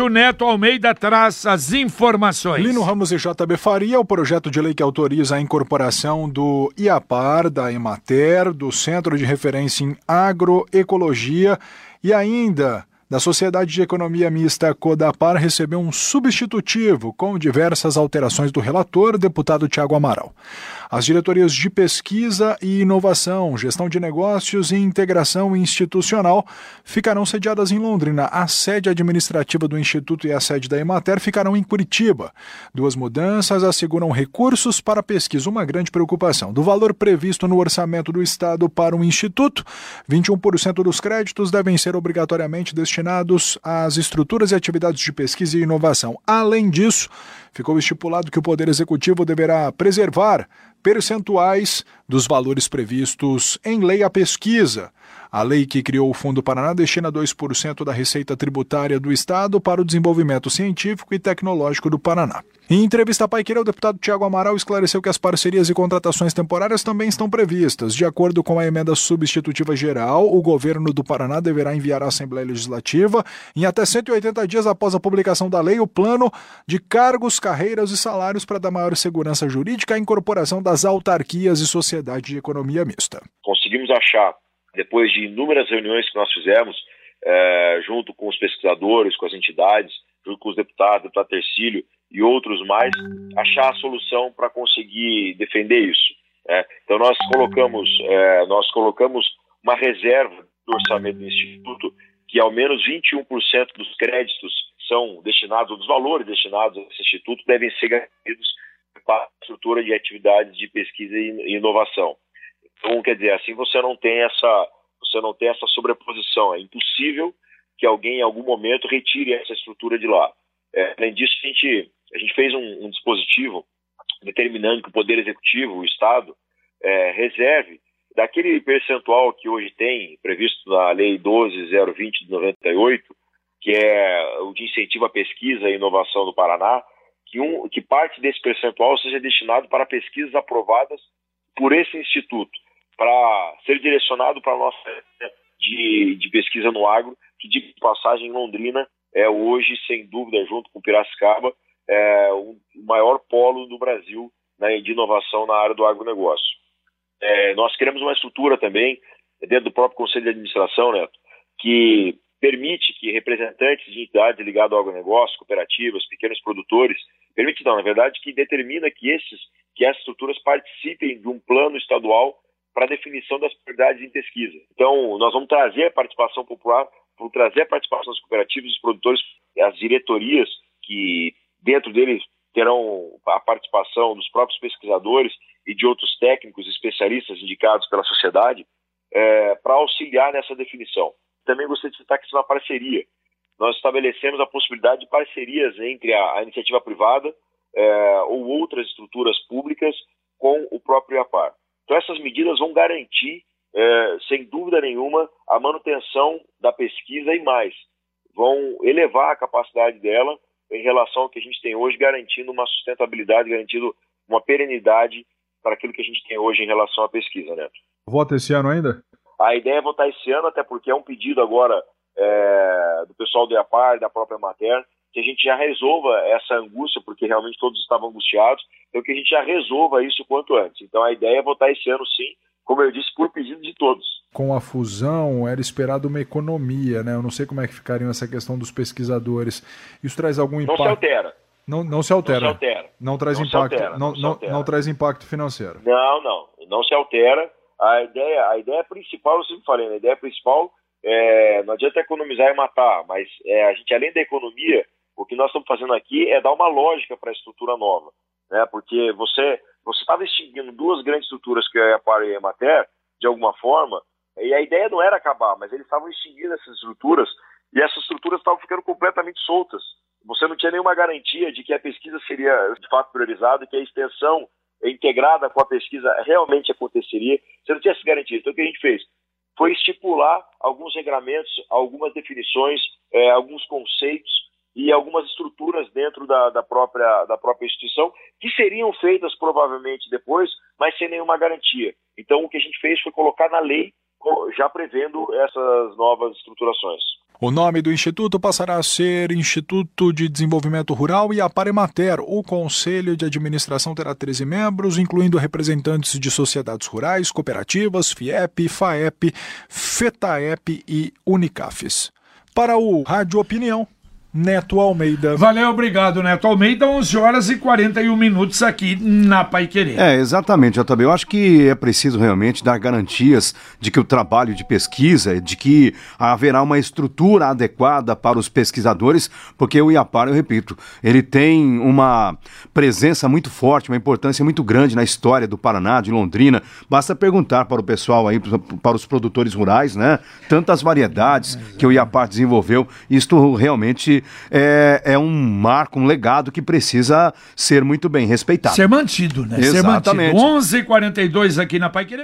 O Neto Almeida traz as informações. Lino Ramos e JB Faria, o projeto de lei que autoriza a incorporação do IAPAR, da Emater, do Centro de Referência em Agroecologia e ainda da Sociedade de Economia Mista Codapar recebeu um substitutivo com diversas alterações do relator, deputado Tiago Amaral. As diretorias de pesquisa e inovação, gestão de negócios e integração institucional ficarão sediadas em Londrina. A sede administrativa do Instituto e a sede da Emater ficarão em Curitiba. Duas mudanças asseguram recursos para pesquisa, uma grande preocupação. Do valor previsto no orçamento do Estado para o Instituto, 21% dos créditos devem ser obrigatoriamente destinados às estruturas e atividades de pesquisa e inovação. Além disso, ficou estipulado que o Poder Executivo deverá preservar percentuais dos valores previstos em lei à pesquisa. A lei que criou o Fundo Paraná destina 2% da receita tributária do Estado para o desenvolvimento científico e tecnológico do Paraná. Em entrevista à Paiqueira, o deputado Tiago Amaral esclareceu que as parcerias e contratações temporárias também estão previstas. De acordo com a emenda substitutiva geral, o governo do Paraná deverá enviar à Assembleia Legislativa, em até 180 dias após a publicação da lei, o plano de cargos, carreiras e salários para dar maior segurança jurídica à incorporação das autarquias e sociedade de economia mista. Conseguimos achar depois de inúmeras reuniões que nós fizemos, é, junto com os pesquisadores, com as entidades, junto com os deputados, deputado Tercílio e outros mais, achar a solução para conseguir defender isso. É. Então nós colocamos, é, nós colocamos uma reserva do orçamento do Instituto que ao menos 21% dos créditos são destinados, dos valores destinados a esse instituto devem ser garantidos para a estrutura de atividades de pesquisa e inovação. Então, quer dizer, assim você não tem essa, você não tem essa sobreposição. É impossível que alguém em algum momento retire essa estrutura de lá. É, além disso, a gente, a gente fez um, um, dispositivo determinando que o Poder Executivo, o Estado, é, reserve daquele percentual que hoje tem, previsto na Lei 12020 de 98, que é o de incentivo à pesquisa e inovação do Paraná, que, um, que parte desse percentual seja destinado para pesquisas aprovadas por esse instituto para ser direcionado para a nossa de, de pesquisa no agro, que de passagem em Londrina é hoje, sem dúvida, junto com Piracicaba, é o maior polo do Brasil né, de inovação na área do agronegócio. É, nós queremos uma estrutura também, dentro do próprio Conselho de Administração, Neto, que permite que representantes de entidades ligadas ao agronegócio, cooperativas, pequenos produtores, permite não, na verdade, que determina que, esses, que essas estruturas participem de um plano estadual para definição das prioridades em pesquisa. Então, nós vamos trazer a participação popular, vamos trazer a participação dos cooperativos, dos produtores, as diretorias, que dentro deles terão a participação dos próprios pesquisadores e de outros técnicos especialistas indicados pela sociedade, é, para auxiliar nessa definição. Também gostaria de citar que isso é uma parceria. Nós estabelecemos a possibilidade de parcerias entre a, a iniciativa privada é, ou outras estruturas públicas com o próprio IAPAR. Então, essas medidas vão garantir, é, sem dúvida nenhuma, a manutenção da pesquisa e mais. Vão elevar a capacidade dela em relação ao que a gente tem hoje, garantindo uma sustentabilidade, garantindo uma perenidade para aquilo que a gente tem hoje em relação à pesquisa, Neto. Vota esse ano ainda? A ideia é votar esse ano, até porque é um pedido agora é, do pessoal do IAPAR, da própria Mater, que a gente já resolva essa angústia, porque realmente todos estavam angustiados, então que a gente já resolva isso quanto antes. Então a ideia é votar esse ano sim, como eu disse, por pedido de todos. Com a fusão, era esperado uma economia, né? Eu não sei como é que ficaria essa questão dos pesquisadores. Isso traz algum impacto? Não se altera. Não, não se altera. Não se altera. Não traz não impacto. Altera, não, não, não, traz impacto financeiro. Não, não. Não se altera. A ideia, a ideia principal, eu sempre falei, né? a ideia principal é, não adianta economizar e matar, mas é, a gente, além da economia, o que nós estamos fazendo aqui é dar uma lógica para a estrutura nova, né? Porque você você estava extinguindo duas grandes estruturas que é a Par e a Emater, de alguma forma, e a ideia não era acabar, mas eles estavam extinguindo essas estruturas e essas estruturas estavam ficando completamente soltas. Você não tinha nenhuma garantia de que a pesquisa seria de fato priorizada, que a extensão integrada com a pesquisa realmente aconteceria. Você não tinha essa garantia. Então o que a gente fez? Foi estipular alguns regramentos, algumas definições, é, alguns conceitos e algumas estruturas dentro da, da, própria, da própria instituição que seriam feitas provavelmente depois, mas sem nenhuma garantia. Então, o que a gente fez foi colocar na lei, já prevendo essas novas estruturações. O nome do instituto passará a ser Instituto de Desenvolvimento Rural e a Paremater. O Conselho de Administração terá 13 membros, incluindo representantes de sociedades rurais, cooperativas, FIEP, FAEP, FETAEP e Unicafes. Para o Rádio Opinião, Neto Almeida. Valeu, obrigado, Neto Almeida. 11 horas e 41 minutos aqui na Pai Querer. É, exatamente, eu também. Eu acho que é preciso realmente dar garantias de que o trabalho de pesquisa, de que haverá uma estrutura adequada para os pesquisadores, porque o IAPAR, eu repito, ele tem uma presença muito forte, uma importância muito grande na história do Paraná, de Londrina. Basta perguntar para o pessoal aí, para os produtores rurais, né? Tantas variedades que o IAPAR desenvolveu. Isto realmente é, é um marco, um legado que precisa ser muito bem respeitado. Ser mantido, né? Exatamente. Ser mantido. 11h42 aqui na Pai Querer.